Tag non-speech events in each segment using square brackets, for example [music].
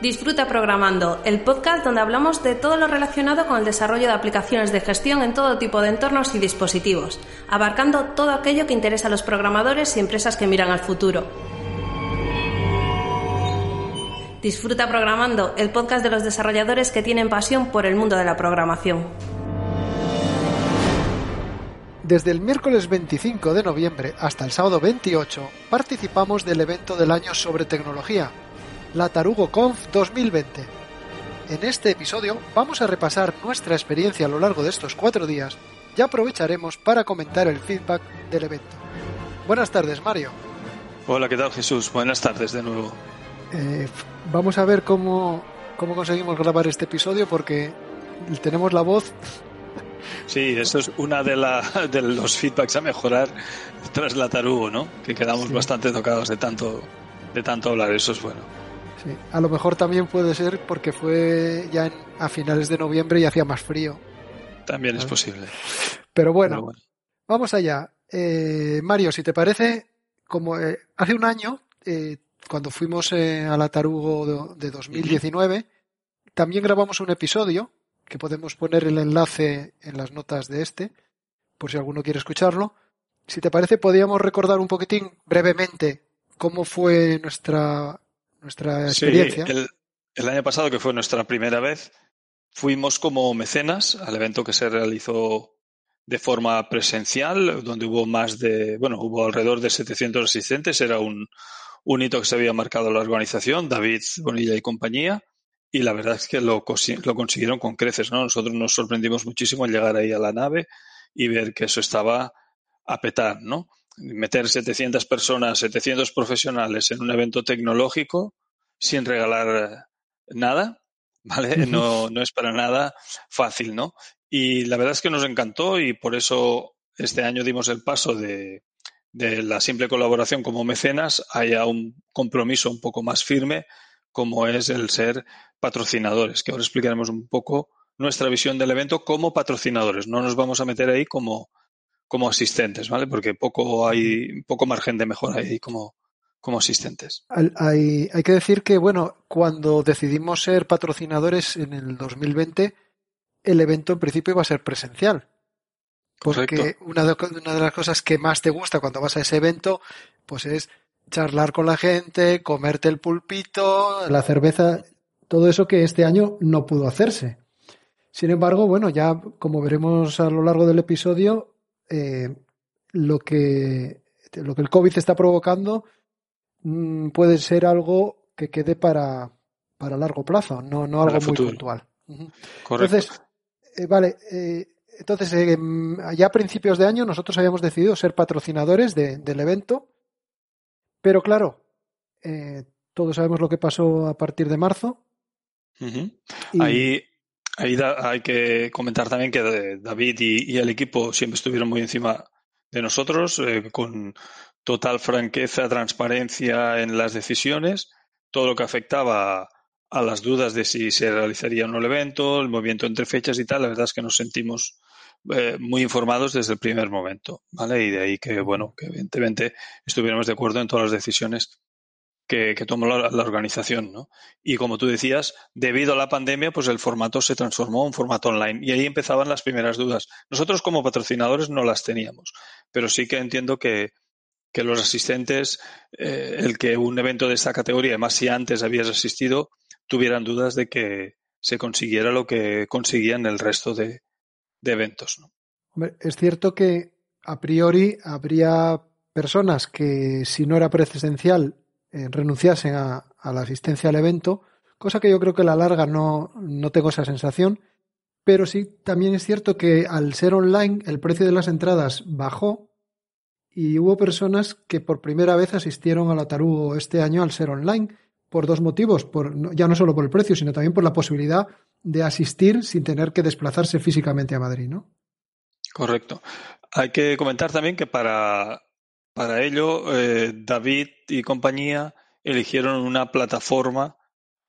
Disfruta Programando, el podcast donde hablamos de todo lo relacionado con el desarrollo de aplicaciones de gestión en todo tipo de entornos y dispositivos, abarcando todo aquello que interesa a los programadores y empresas que miran al futuro. Disfruta Programando, el podcast de los desarrolladores que tienen pasión por el mundo de la programación. Desde el miércoles 25 de noviembre hasta el sábado 28 participamos del evento del año sobre tecnología, la Tarugo Conf 2020. En este episodio vamos a repasar nuestra experiencia a lo largo de estos cuatro días y aprovecharemos para comentar el feedback del evento. Buenas tardes, Mario. Hola, ¿qué tal, Jesús? Buenas tardes de nuevo. Eh, vamos a ver cómo, cómo conseguimos grabar este episodio porque tenemos la voz Sí, eso es una de, de los feedbacks a mejorar tras la tarugo, ¿no? Que quedamos bastante tocados de tanto, de tanto hablar, eso es bueno. Sí, a lo mejor también puede ser porque fue ya a finales de noviembre y hacía más frío. También es posible. Pero bueno, vamos allá. Eh, Mario, si te parece, como eh, hace un año, eh, cuando fuimos a la Tarugo de, de 2019, también grabamos un episodio que podemos poner el enlace en las notas de este, por si alguno quiere escucharlo. Si te parece, podríamos recordar un poquitín brevemente cómo fue nuestra, nuestra experiencia. Sí, el, el año pasado, que fue nuestra primera vez, fuimos como mecenas al evento que se realizó de forma presencial, donde hubo más de, bueno, hubo alrededor de 700 asistentes, era un, un hito que se había marcado la organización, David Bonilla y compañía, y la verdad es que lo, lo consiguieron con creces, ¿no? Nosotros nos sorprendimos muchísimo al llegar ahí a la nave y ver que eso estaba a petar, ¿no? Meter 700 personas, 700 profesionales en un evento tecnológico sin regalar nada, [laughs] ¿vale? No, no es para nada fácil, ¿no? Y la verdad es que nos encantó y por eso este año dimos el paso de, de la simple colaboración como mecenas haya un compromiso un poco más firme como es el ser patrocinadores, que ahora explicaremos un poco nuestra visión del evento como patrocinadores. No nos vamos a meter ahí como, como asistentes, ¿vale? Porque poco hay, poco margen de mejora ahí como, como asistentes. Hay, hay que decir que, bueno, cuando decidimos ser patrocinadores en el 2020, el evento en principio iba a ser presencial. Porque una de, una de las cosas que más te gusta cuando vas a ese evento, pues es charlar con la gente, comerte el pulpito, la cerveza, todo eso que este año no pudo hacerse. Sin embargo, bueno, ya como veremos a lo largo del episodio, eh, lo, que, lo que el COVID está provocando mmm, puede ser algo que quede para, para largo plazo, no, no algo muy puntual. Correcto. Entonces, eh, vale, eh, entonces ya a principios de año nosotros habíamos decidido ser patrocinadores de, del evento pero claro, todos sabemos lo que pasó a partir de marzo. Uh -huh. y... Ahí, ahí da, hay que comentar también que David y, y, el equipo siempre estuvieron muy encima de nosotros, eh, con total franqueza, transparencia en las decisiones, todo lo que afectaba a las dudas de si se realizaría o no el evento, el movimiento entre fechas y tal, la verdad es que nos sentimos eh, muy informados desde el primer momento, ¿vale? Y de ahí que, bueno, que evidentemente estuviéramos de acuerdo en todas las decisiones que, tomó la, organización, ¿no? Y como tú decías, debido a la pandemia, pues el formato se transformó en formato online y ahí empezaban las primeras dudas. Nosotros como patrocinadores no las teníamos, pero sí que entiendo que, que los asistentes, eh, el que un evento de esta categoría, además si antes habías asistido, tuvieran dudas de que se consiguiera lo que conseguían el resto de, de eventos. Hombre, es cierto que a priori habría personas que si no era presencial eh, renunciasen a, a, la asistencia al evento, cosa que yo creo que a la larga no, no tengo esa sensación, pero sí también es cierto que al ser online el precio de las entradas bajó y hubo personas que por primera vez asistieron a la Tarugo este año al ser online por dos motivos, por, ya no solo por el precio, sino también por la posibilidad de asistir sin tener que desplazarse físicamente a Madrid, ¿no? Correcto. Hay que comentar también que para, para ello eh, David y compañía eligieron una plataforma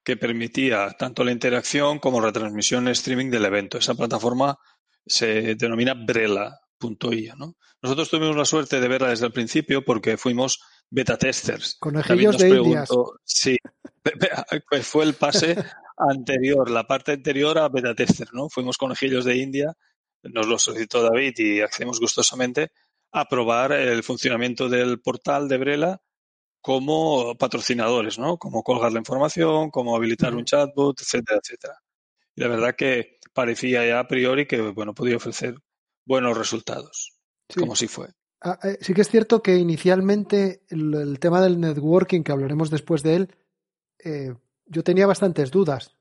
que permitía tanto la interacción como retransmisión streaming del evento. Esa plataforma se denomina Brela.io. ¿no? Nosotros tuvimos la suerte de verla desde el principio porque fuimos beta testers. Conejillos de indias. Sí, [laughs] pues fue el pase anterior, la parte anterior a beta tester, ¿no? Fuimos conejillos de India, nos lo solicitó David y accedimos gustosamente a probar el funcionamiento del portal de Brela como patrocinadores, ¿no? Como colgar la información, como habilitar un chatbot, etcétera, etcétera. Y la verdad que parecía ya a priori que, bueno, podía ofrecer buenos resultados, como si fue. Ah, eh, sí que es cierto que inicialmente el, tema del networking, que hablaremos después de él, eh, yo tenía bastantes dudas.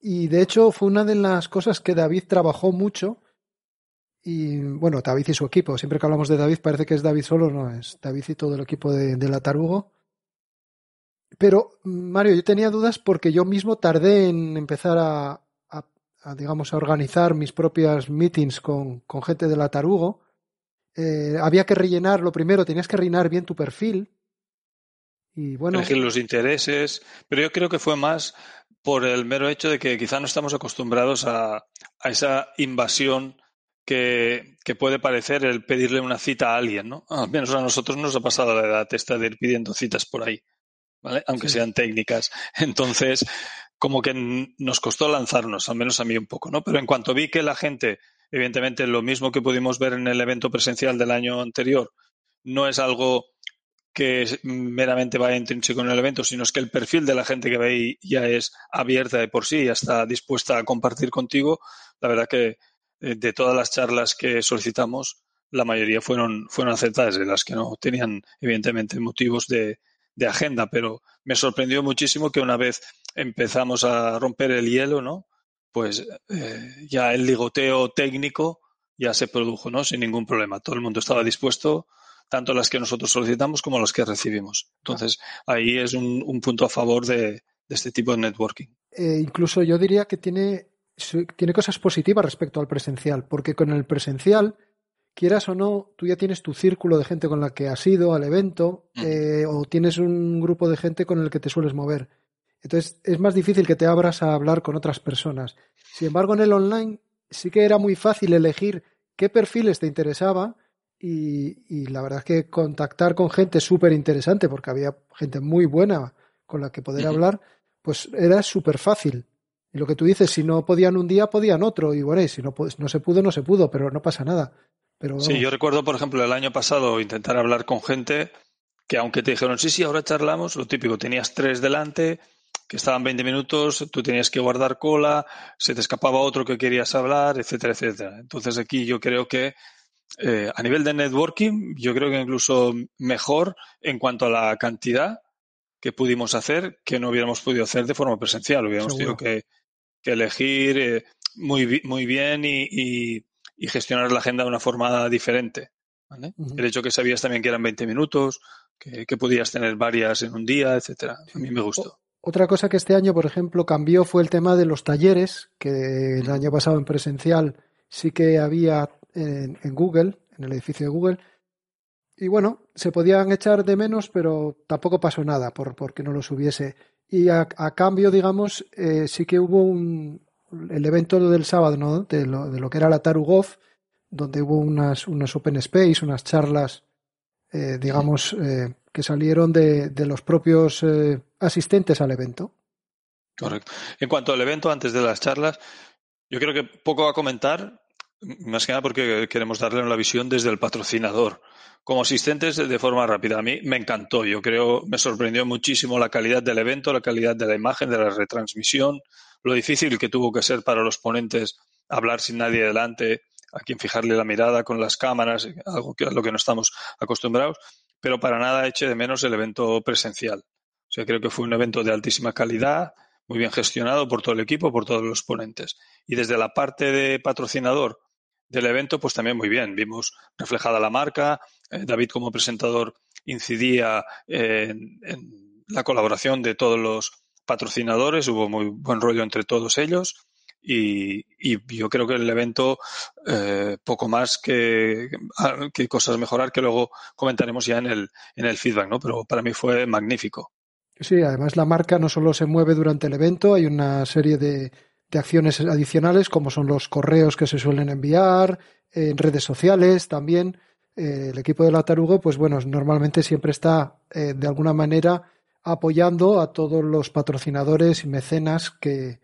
Y de hecho fue una de las cosas que David trabajó mucho. Y bueno, David y su equipo. Siempre que hablamos de David parece que es David solo, no, es David y todo el equipo de, la Tarugo. Pero, Mario, yo tenía dudas porque yo mismo tardé en empezar a, digamos, a organizar mis propias meetings con, con gente de la Tarugo. Eh, había que rellenar, lo primero, tenías que rellenar bien tu perfil. Y bueno. Elegir los intereses, pero yo creo que fue más por el mero hecho de que quizá no estamos acostumbrados a, a esa invasión que, que, puede parecer el pedirle una cita a alguien, ¿no? Al menos a nosotros nos ha pasado la edad esta de ir pidiendo citas por ahí, ¿vale? Aunque sean técnicas. Entonces, como que nos costó lanzarnos, al menos a mí un poco, ¿no? Pero en cuanto vi que la gente, evidentemente, lo mismo que pudimos ver en el evento presencial del año anterior, no es algo que meramente va intrínseco en el evento, sino es que el perfil de la gente que ve ya es abierta de por sí, ya está dispuesta a compartir contigo. La verdad que de todas las charlas que solicitamos, la mayoría fueron, fueron aceptadas, de las que no tenían, evidentemente, motivos de, de agenda, pero me sorprendió muchísimo que una vez empezamos a romper el hielo, ¿no? Pues eh, ya el ligoteo técnico ya se produjo, ¿no? Sin ningún problema. Todo el mundo estaba dispuesto, tanto las que nosotros solicitamos como las que recibimos. Entonces, ahí es un, punto a favor de, este tipo de networking. Eh, incluso yo diría que tiene, tiene cosas positivas respecto al presencial, porque con el presencial quieras o no, tú ya tienes tu círculo de gente con la que has ido al evento eh, o tienes un grupo de gente con el que te sueles mover. Entonces es más difícil que te abras a hablar con otras personas. Sin embargo, en el online sí que era muy fácil elegir qué perfiles te interesaba y, la verdad es que contactar con gente súper interesante porque había gente muy buena con la que poder hablar, pues era súper fácil. Y lo que tú dices, si no podían un día, podían otro. Y bueno, si no, no se pudo, no se pudo, pero no pasa nada. Sí, yo recuerdo, por ejemplo, el año pasado intentar hablar con gente que aunque te dijeron, sí, sí, ahora charlamos, lo típico, tenías tres delante, que estaban 20 minutos, tú tenías que guardar cola, se te escapaba otro que querías hablar, etcétera, etcétera. Entonces aquí yo creo que eh, a nivel de networking, yo creo que incluso mejor en cuanto a la cantidad que pudimos hacer que no hubiéramos podido hacer de forma presencial. Hubiéramos tenido que, elegir eh, muy, muy bien y y gestionar la agenda de una forma diferente. El hecho que sabías también que eran 20 minutos, que, podías tener varias en un día, etcétera. A mí me gustó. Otra cosa que este año, por ejemplo, cambió fue el tema de los talleres, que el año pasado en presencial sí que había en, Google, en el edificio de Google. Y bueno, se podían echar de menos, pero tampoco pasó nada por porque no los hubiese. Y a, cambio, digamos, eh, sí que hubo un, el evento del sábado, ¿no? De lo, de lo que era la Tarugov, donde hubo unas, unas open space, unas charlas, eh, digamos, eh, que salieron de, de los propios eh, asistentes al evento. Correcto. En cuanto al evento, antes de las charlas, yo creo que poco a comentar, más que nada porque queremos darle una visión desde el patrocinador. Como asistentes, de forma rápida, a mí me encantó. Yo creo, me sorprendió muchísimo la calidad del evento, la calidad de la imagen, de la retransmisión, lo difícil que tuvo que ser para los ponentes hablar sin nadie delante, a quien fijarle la mirada con las cámaras, algo que a lo que no estamos acostumbrados, pero para nada eche de menos el evento presencial. O sea, creo que fue un evento de altísima calidad, muy bien gestionado por todo el equipo, por todos los ponentes. Y desde la parte de patrocinador del evento, pues también muy bien. Vimos reflejada la marca, eh, David como presentador incidía en la colaboración de todos los patrocinadores, hubo muy buen rollo entre todos ellos y, yo creo que el evento eh, poco más que, que, cosas mejorar que luego comentaremos ya en el, en el feedback, ¿no? Pero para mí fue magnífico. Sí, además la marca no solo se mueve durante el evento, hay una serie de, acciones adicionales como son los correos que se suelen enviar, en redes sociales también. eh, el equipo de la Tarugo, pues bueno, normalmente siempre está eh, de alguna manera apoyando a todos los patrocinadores y mecenas que,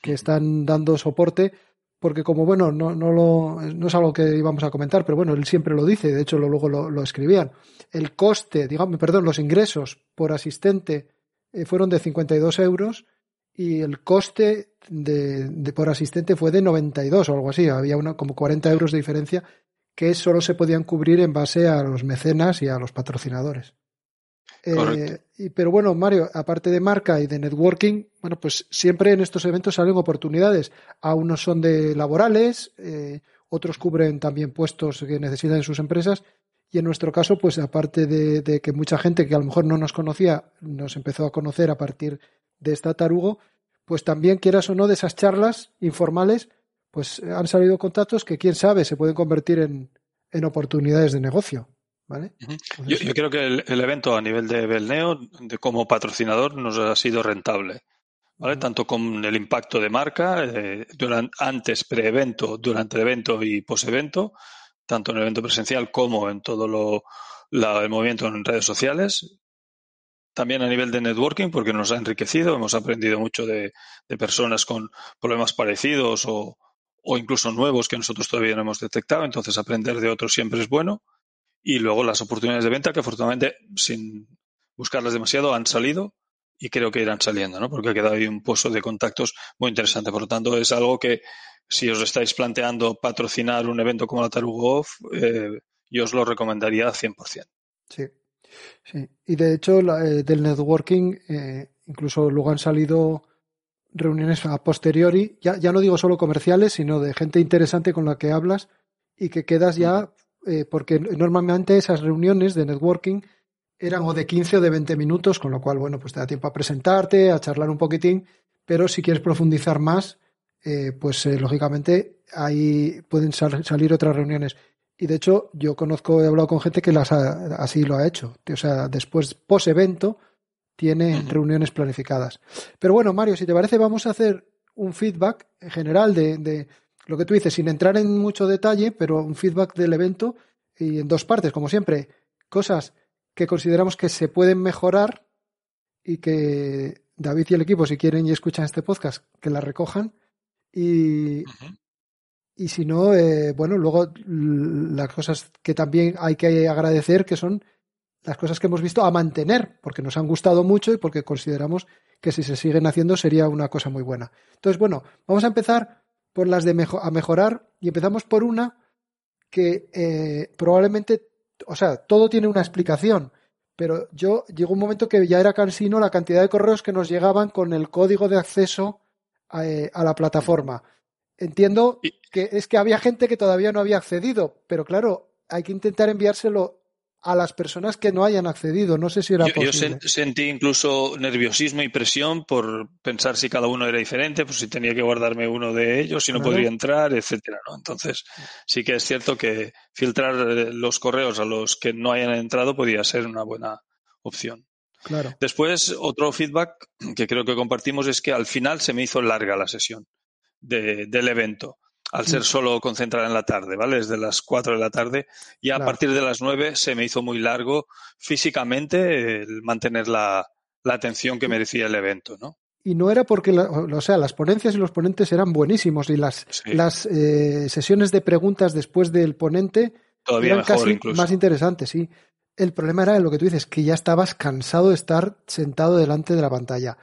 que están dando soporte, porque como bueno, no, no, lo, no es algo que íbamos a comentar, pero bueno, él siempre lo dice, de hecho lo, luego lo, escribían. El coste, digamos, perdón, los ingresos por asistente eh, fueron de 52 euros y el coste de, de, por asistente fue de 92 o algo así, había una, como 40 euros de diferencia que solo se podían cubrir en base a los mecenas y a los patrocinadores. Eh, y, pero bueno, Mario, aparte de marca y de networking, bueno, pues siempre en estos eventos salen oportunidades. A unos son de laborales, eh, otros cubren también puestos que necesitan en sus empresas. Y en nuestro caso, pues aparte de, de, que mucha gente que a lo mejor no nos conocía nos empezó a conocer a partir de esta tarugo, pues también quieras o no de esas charlas informales, pues han salido contactos que quién sabe se pueden convertir en, en oportunidades de negocio. ¿Vale? Yo, yo, creo que el, el, evento a nivel de Belneo, de como patrocinador, nos ha sido rentable. ¿Vale? Uh -huh. Tanto con el impacto de marca, eh, durante, antes, pre-evento, durante el evento y post-evento, tanto en el evento presencial como en todo lo, la, el movimiento en redes sociales. También a nivel de networking, porque nos ha enriquecido, hemos aprendido mucho de, personas con problemas parecidos o, o incluso nuevos que nosotros todavía no hemos detectado. Entonces, aprender de otros siempre es bueno y luego las oportunidades de venta que afortunadamente sin buscarlas demasiado han salido y creo que irán saliendo, ¿no? Porque ha quedado ahí un pozo de contactos muy interesante. Por lo tanto, es algo que si os estáis planteando patrocinar un evento como la Tarugo Off, eh, yo os lo recomendaría 100%. Sí, sí. Y de hecho, la, eh, del networking, eh, incluso luego han salido reuniones a posteriori, ya, ya no digo solo comerciales, sino de gente interesante con la que hablas y que quedas ya eh, porque normalmente esas reuniones de networking eran o de 15 o de 20 minutos, con lo cual, bueno, pues te da tiempo a presentarte, a charlar un poquitín, pero si quieres profundizar más, eh, pues eh, lógicamente ahí pueden sal salir otras reuniones. Y de hecho, yo conozco, he hablado con gente que las ha, así lo ha hecho. O sea, después, post evento, tiene reuniones planificadas. Pero bueno, Mario, si te parece, vamos a hacer un feedback en general de, de lo que tú dices, sin entrar en mucho detalle, pero un feedback del evento y en dos partes, como siempre, cosas que consideramos que se pueden mejorar y que David y el equipo, si quieren y escuchan este podcast, que la recojan. Y, uh -huh. Y si no, eh, bueno, luego las cosas que también hay que agradecer, que son las cosas que hemos visto a mantener, porque nos han gustado mucho y porque consideramos que si se siguen haciendo sería una cosa muy buena. Entonces, bueno, vamos a empezar por las de mejo a mejorar y empezamos por una que eh, probablemente, o sea, todo tiene una explicación, pero yo llegó un momento que ya era cansino la cantidad de correos que nos llegaban con el código de acceso a, eh, a la plataforma. Entiendo que es que había gente que todavía no había accedido, pero claro, hay que intentar enviárselo a las personas que no hayan accedido. No sé si era yo, posible. Yo sentí incluso nerviosismo y presión por pensar si cada uno era diferente, pues si tenía que guardarme uno de ellos, si no claro. podría entrar, etcétera. ¿no? Entonces, sí que es cierto que filtrar los correos a los que no hayan entrado podría ser una buena opción. Claro. Después, otro feedback que creo que compartimos es que al final se me hizo larga la sesión de, del evento al ser solo concentrada en la tarde, ¿vale? Desde las 4 de la tarde. Y a claro. partir de las 9 se me hizo muy largo físicamente el mantener la, la atención que merecía el evento, ¿no? Y no era porque, la, o sea, las ponencias y los ponentes eran buenísimos y las, sí. las eh, sesiones de preguntas después del ponente Todavía eran mejor, casi incluso. más interesantes, sí. El problema era lo que tú dices, que ya estabas cansado de estar sentado delante de la pantalla.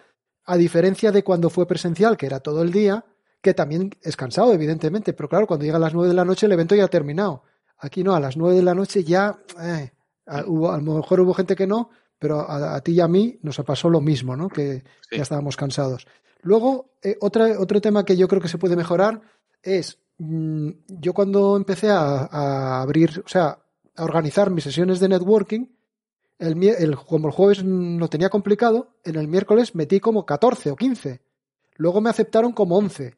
A diferencia de cuando fue presencial, que era todo el día, que también es cansado, evidentemente, pero claro, cuando llega a las nueve de la noche el evento ya ha terminado. Aquí no, a las nueve de la noche ya, eh, a, hubo, a, lo mejor hubo gente que no, pero a, a, ti y a mí nos pasó lo mismo, ¿no? Que sí. ya estábamos cansados. Luego, eh, otra, otro tema que yo creo que se puede mejorar es, mmm, yo cuando empecé a, a, abrir, o sea, a organizar mis sesiones de networking, el, el, como el jueves lo tenía complicado, en el miércoles metí como 14 o 15. Luego me aceptaron como 11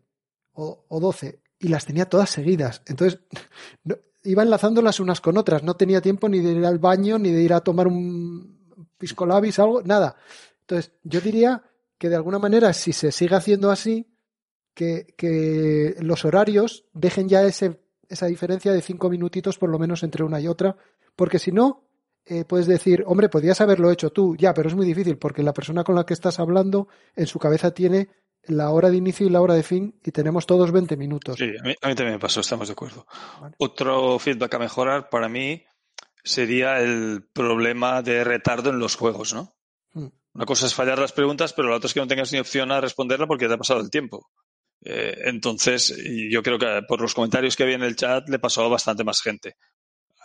o, o 12 y las tenía todas seguidas. Entonces, [laughs] no, iba enlazándolas unas con otras. No tenía tiempo ni de ir al baño, ni de ir a tomar un pisco labis, algo, nada. Entonces, yo diría que de alguna manera, si se sigue haciendo así, que, que los horarios dejen ya ese, esa diferencia de cinco minutitos por lo menos entre una y otra, porque si no, eh, puedes decir, hombre, podías haberlo hecho tú, ya, pero es muy difícil porque la persona con la que estás hablando en su cabeza tiene la hora de inicio y la hora de fin y tenemos todos 20 minutos. Sí, a mí, también me pasó, estamos de acuerdo. Otro feedback a mejorar para mí sería el problema de retardo en los juegos, ¿no? Hmm. Una cosa es fallar las preguntas, pero la otra es que no tengas ni opción a responderla porque te ha pasado el tiempo. Eh, entonces, yo creo que por los comentarios que había en el chat le pasó a bastante más gente.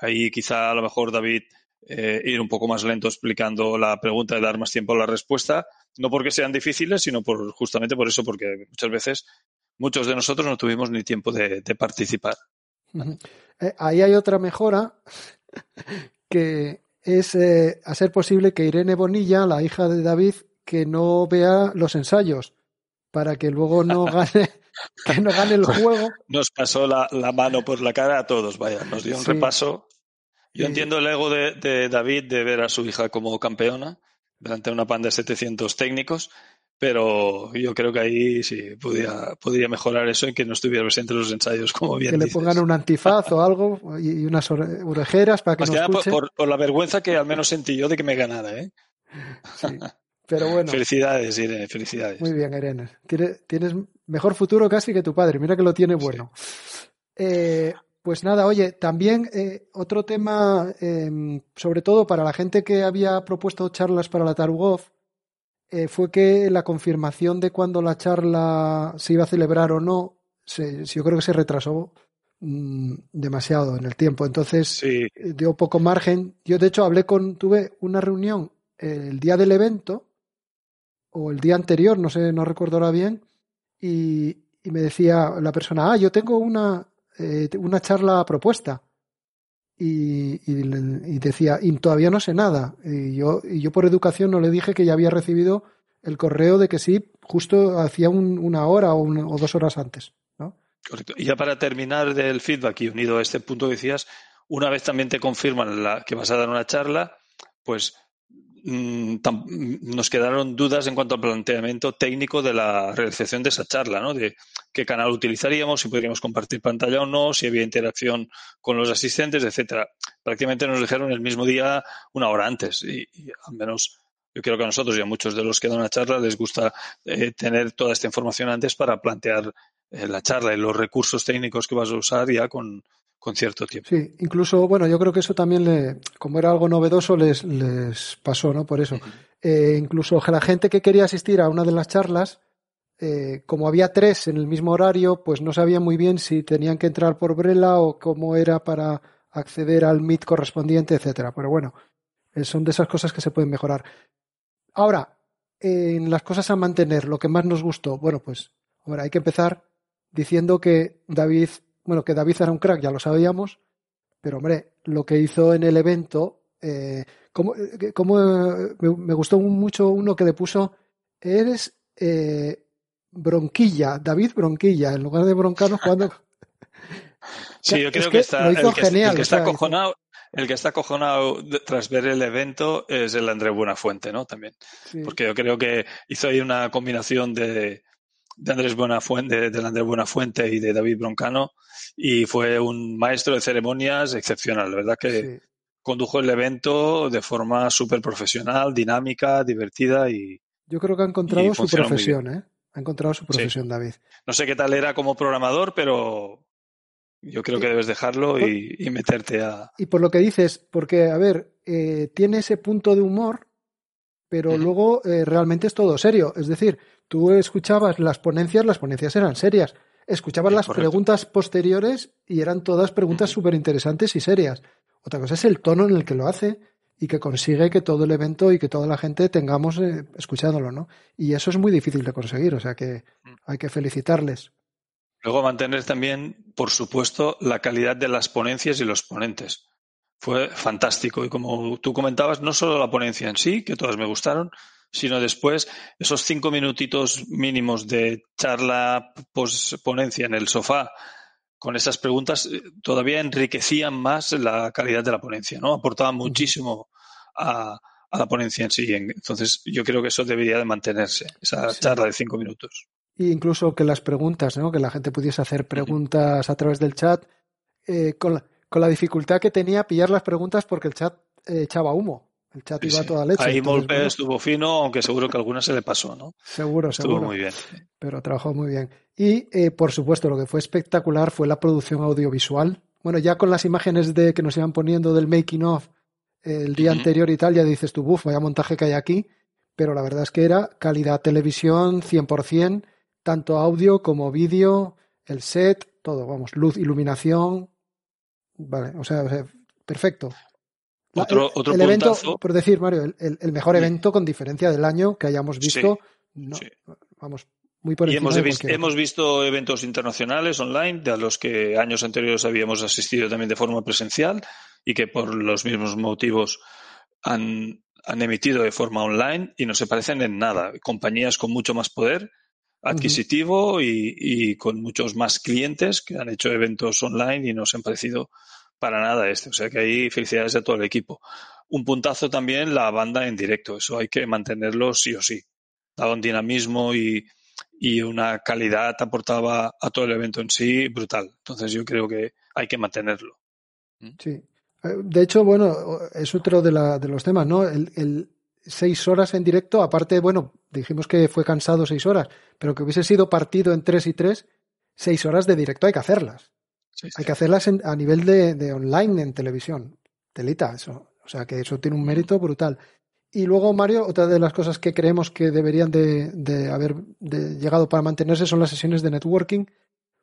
Ahí quizá a lo mejor David eh, ir un poco más lento explicando la pregunta y dar más tiempo a la respuesta, no porque sean difíciles, sino por justamente por eso, porque muchas veces muchos de nosotros no tuvimos ni tiempo de, participar. Eh, ahí hay otra mejora [laughs] que es eh, hacer posible que Irene Bonilla, la hija de David, que no vea los ensayos para que luego no [laughs] gane que no gane el juego. Nos pasó la, mano por la cara a todos, vaya, nos dio un repaso. Yo entiendo el ego de, de, David de ver a su hija como campeona delante de una panda de 700 técnicos, pero yo creo que ahí sí podría, podría mejorar eso y que no estuviera presente en los ensayos, como bien Que le pongan un antifaz o algo y unas orejeras para que no escuche. Por, por, la vergüenza que al menos sentí yo de que me ganara, ¿eh? pero bueno. Felicidades, Irene, felicidades. Muy bien, Irene. Tienes mejor futuro casi que tu padre. Mira que lo tiene bueno. Eh, pues nada, oye, también eh, otro tema, em, sobre todo para la gente que había propuesto charlas para la Tarugov, eh, fue que la confirmación de cuándo la charla se iba a celebrar o no, yo creo que se retrasó mm, demasiado en el tiempo. Entonces eh, dio poco margen. Yo de hecho hablé con, tuve una reunión el día del evento o el día anterior, no sé, no recuerdo ahora bien, y, y me decía la persona, ah, yo tengo una, eh, una charla propuesta. Y, y, decía, y todavía no sé nada. Y yo, y yo por educación no le dije que ya había recibido el correo de que sí, justo hacía una hora o, o, dos horas antes. ¿no? Correcto. Y ya para terminar del feedback y unido a este punto que decías, una vez también te confirman la, que vas a dar una charla, pues nos quedaron dudas en cuanto al planteamiento técnico de la realización de esa charla, ¿no? De qué canal utilizaríamos, si podríamos compartir pantalla o no, si había interacción con los asistentes, etcétera. Prácticamente nos dijeron el mismo día, una hora antes, y, al menos yo creo que a nosotros y a muchos de los que dan una charla les gusta eh, tener toda esta información antes para plantear eh, la charla y los recursos técnicos que vas a usar ya con, con cierto tiempo. Sí, incluso, bueno, yo creo que eso también, le, como era algo novedoso, les, les pasó, ¿no? Por eso. Eh, incluso la gente que quería asistir a una de las charlas, eh, como había tres en el mismo horario, pues no sabían muy bien si tenían que entrar por Brela o cómo era para acceder al Meet correspondiente, etcétera. Pero bueno, eh, son de esas cosas que se pueden mejorar. Ahora, en las cosas a mantener, lo que más nos gustó, bueno, pues, ahora hay que empezar diciendo que David bueno, que David era un crack, ya lo sabíamos, pero hombre, lo que hizo en el evento, eh, como, eh, como eh, me, gustó mucho uno que le puso, eres eh, Bronquilla, David Bronquilla, en lugar de Broncano cuando... [laughs] Sí, yo creo que, está, el que, genial, el que está acojonado, el que está acojonado tras ver el evento es el Andrés Buenafuente, ¿no? También. Porque yo creo que hizo ahí una combinación de, de Andrés Buenafuente, de Andrés Buenafuente y de David Broncano, y fue un maestro de ceremonias excepcional. La verdad que condujo el evento de forma súper profesional, dinámica, divertida y. Yo creo que ha encontrado su profesión, ¿eh? Ha encontrado su profesión, David. No sé qué tal era como programador, pero yo creo que debes dejarlo y, meterte a. Y por lo que dices, porque, a ver, eh, tiene ese punto de humor, pero luego eh, realmente es todo serio. Es decir, tú escuchabas las ponencias, las ponencias eran serias. Escuchabas las preguntas posteriores y eran todas preguntas súper interesantes y serias. Otra cosa es el tono en el que lo hace y que consigue que todo el evento y que toda la gente tengamos eh, escuchándolo, ¿no? Y eso es muy difícil de conseguir, o sea que hay que felicitarles. Luego mantener también, por supuesto, la calidad de las ponencias y los ponentes. Fue fantástico y como tú comentabas, no solo la ponencia en sí, que todas me gustaron, sino después esos cinco minutitos mínimos de charla ponencia en el sofá con esas preguntas eh, todavía enriquecían más la calidad de la ponencia, ¿no? Aportaban muchísimo a, la ponencia en sí. Entonces, yo creo que eso debería de mantenerse, esa charla de cinco minutos. E incluso que las preguntas, ¿no? Que la gente pudiese hacer preguntas a través del chat, eh, con, la, con, la, dificultad que tenía pillar las preguntas porque el chat eh, echaba humo. El chat iba a toda leche. Ahí Molpe estuvo fino, aunque seguro que alguna se le pasó, ¿no? Seguro, estuvo seguro. muy bien. Pero trabajó muy bien. Y, eh, por supuesto, lo que fue espectacular fue la producción audiovisual. Bueno, ya con las imágenes de que nos iban poniendo del making of el día anterior y tal, ya dices tú, buf, vaya montaje que hay aquí. Pero la verdad es que era calidad televisión 100%, tanto audio como vídeo, el set, todo, vamos, luz, iluminación. Vale, o sea, o sea perfecto. Otro, otro el evento, puntazo. por decir, Mario, el, el mejor evento con diferencia del año que hayamos visto. Sí, no, sí. Vamos, muy por Y encima hemos, de vis- cualquier otro. hemos visto eventos internacionales online de a los que años anteriores habíamos asistido también de forma presencial y que por los mismos motivos han, han emitido de forma online y no se parecen en nada. Compañías con mucho más poder adquisitivo y, y con muchos más clientes que han hecho eventos online y no se han parecido para nada a este. O sea que ahí felicidades a todo el equipo. Un puntazo también la banda en directo. Eso hay que mantenerlo sí o sí. Daba un dinamismo y, y una calidad aportaba a todo el evento en sí brutal. Entonces yo creo que hay que mantenerlo. Sí. Eh, De hecho, bueno, es otro de, la, de los temas, ¿no? El, el seis horas en directo, aparte, bueno, dijimos que fue cansado seis horas, pero que hubiese sido partido en tres y tres, seis horas de directo hay que hacerlas. Sí, sí. Hay que hacerlas en- a nivel de, de online en televisión. Telita, eso. O sea que eso tiene un mérito brutal. Y luego, Mario, otra de las cosas que creemos que deberían de, de haber de- llegado para mantenerse son las sesiones de networking,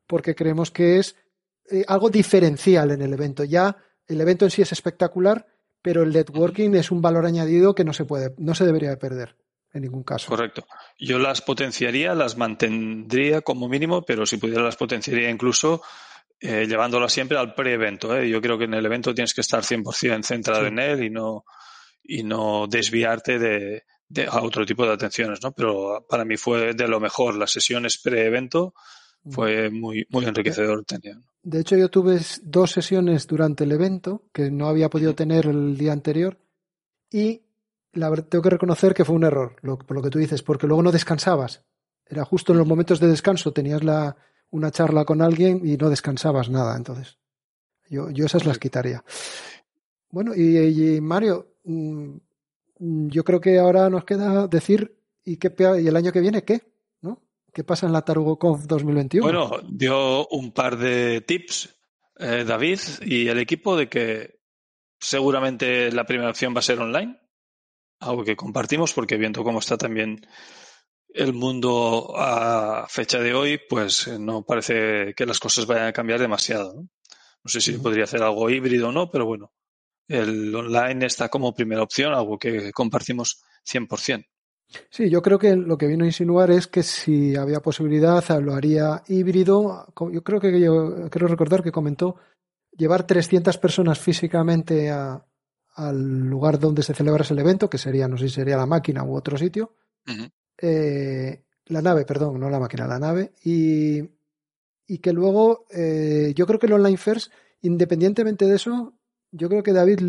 porque creemos que es eh, algo diferencial en el evento. Ya el evento en sí es espectacular, pero el networking es un valor añadido que no se puede, no se debería de perder en ningún caso. Correcto. Yo las potenciaría, las mantendría como mínimo, pero si pudiera las potenciaría incluso eh, llevándolas siempre al pre-evento. ¿eh? Yo creo que en el evento tienes que estar 100% centrado Sí. en él y no, y no desviarte de, de a otro tipo de atenciones. ¿no? Pero para mí fue de lo mejor. Las sesiones pre-evento fue muy, muy enriquecedor. Tenía. De hecho, yo tuve dos sesiones durante el evento que no había podido tener el día anterior y la verdad tengo que reconocer que fue un error, lo, por lo que tú dices, porque luego no descansabas. Era justo en los momentos de descanso, tenías la, una charla con alguien y no descansabas nada. Entonces, yo, yo esas las quitaría. Bueno, y, y Mario, mm, mm, yo creo que ahora nos queda decir y, qué, y el año que viene qué. ¿Qué pasa en la TarugoConf 2021? Bueno, dio un par de tips eh, David y el equipo de que seguramente la primera opción va a ser online, algo que compartimos porque viendo cómo está también el mundo a fecha de hoy, pues eh, no parece que las cosas vayan a cambiar demasiado. No, no sé si podría hacer algo híbrido o no, pero bueno, el online está como primera opción, algo que compartimos 100%. Sí, yo creo que lo que vino a insinuar es que si había posibilidad lo haría híbrido. Yo creo que yo quiero recordar que comentó llevar 300 personas físicamente a- al lugar donde se celebra el evento, que sería, no sé si sería la máquina u otro sitio. Eh, la nave, perdón, no la máquina, la nave. Y, y que luego, eh, yo creo que el Online First, independientemente de eso, yo creo que David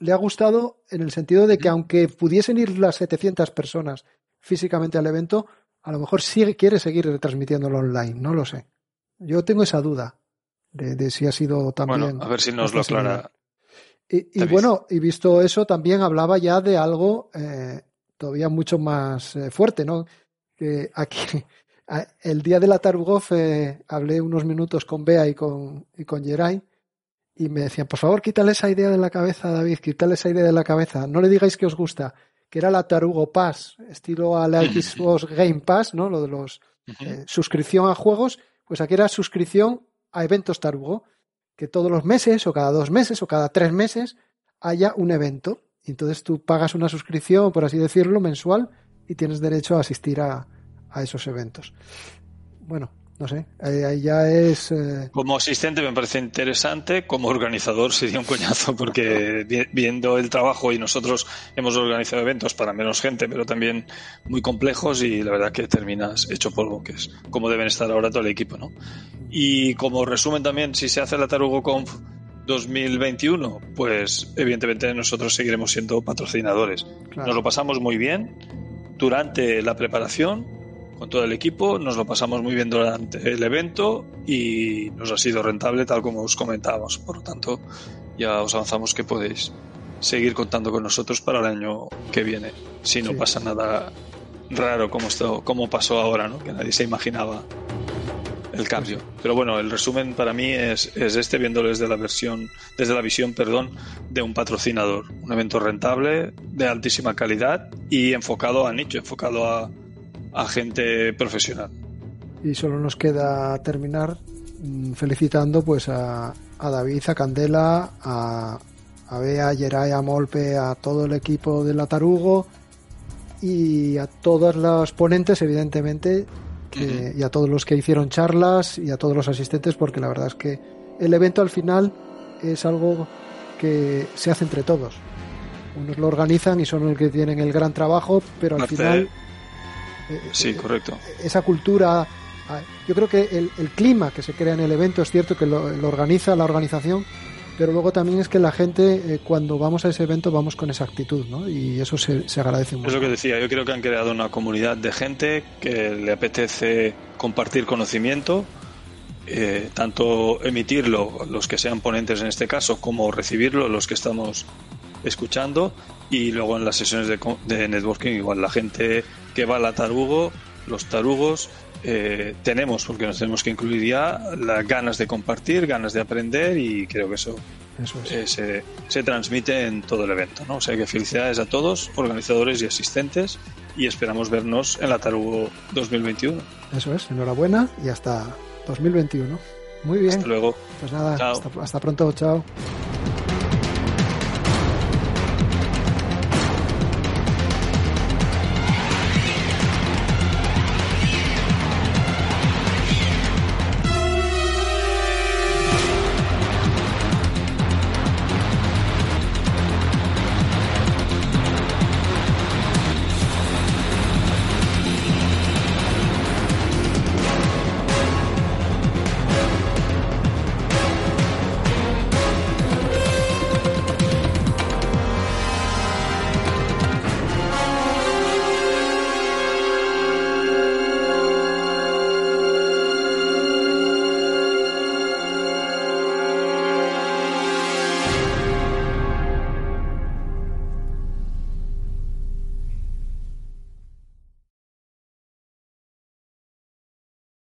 le ha gustado en el sentido de que aunque pudiesen ir las 700 personas físicamente al evento, a lo mejor sí quiere seguir retransmitiéndolo online, no lo sé. Yo tengo esa duda de, de si ha sido también. Bueno, a ver si nos lo aclara. Y, bueno, y visto eso, también hablaba ya de algo eh, todavía mucho más eh, fuerte, ¿no? Que aquí, [laughs] el día de la Tarugoff eh, hablé unos minutos con Bea y con, y con Geray y me decían, por favor, quítale esa idea de la cabeza, David, quítale esa idea de la cabeza. No le digáis que os gusta, que era la Tarugo Pass, estilo a la Xbox Game Pass, ¿no? Lo de los eh, suscripción a juegos, pues aquí era suscripción a eventos Tarugo, que todos los meses o cada dos meses o cada tres meses haya un evento. Y entonces tú pagas una suscripción, por así decirlo, mensual y tienes derecho a asistir a, a esos eventos. Bueno, no sé, ahí, ya es... eh, Como asistente me parece interesante, como organizador sería un coñazo porque vi- viendo el trabajo y nosotros hemos organizado eventos para menos gente, pero también muy complejos y la verdad que terminas hecho polvo, que es como deben estar ahora todo el equipo, ¿no? Y como resumen también, si se hace la Tarugo Conf 2021, pues evidentemente nosotros seguiremos siendo patrocinadores. claro. Nos lo pasamos muy bien durante la preparación con todo el equipo, nos lo pasamos muy bien durante el evento y nos ha sido rentable tal como os comentábamos. Por lo tanto, ya os avanzamos que podéis seguir contando con nosotros para el año que viene, si no pasa nada raro como esto, como pasó ahora, ¿no? que nadie se imaginaba el cambio. Pero bueno, el resumen para mí es, es, este viéndolo desde la versión, desde la visión, perdón, de un patrocinador, un evento rentable, de altísima calidad y enfocado a nicho, enfocado a, a gente profesional. Y solo nos queda terminar mm, felicitando pues a, a David, a Candela, a, a Bea, a Geray, a Molpe, a todo el equipo de la Tarugo y a todos los ponentes, evidentemente, y a todos los que hicieron charlas y a todos los asistentes, porque la verdad es que el evento al final es algo que se hace entre todos. Unos lo organizan y son los que tienen el gran trabajo, pero al final sí, correcto. Esa cultura, ah, yo creo que el, clima que se crea en el evento es cierto que lo, organiza la organización, pero luego también es que la gente, eh, cuando vamos a ese evento, vamos con esa actitud, ¿no? Y eso se, agradece mucho. Es lo que decía, yo creo que han creado una comunidad de gente que le apetece compartir conocimiento, eh, tanto emitirlo, los que sean ponentes en este caso, como recibirlo, los que estamos escuchando, y luego en las sesiones de, de networking, igual la gente que va la tarugo, los tarugos, eh, tenemos, porque nos tenemos que incluir ya, las ganas de compartir, ganas de aprender y creo que eso, eh, se, se, transmite en todo el evento. ¿no? O sea que felicidades a todos, organizadores y asistentes, y esperamos vernos en la Tarugo 2021. Eso es, enhorabuena y hasta 2021. Muy bien. Hasta luego. Pues nada, hasta, hasta pronto, chao.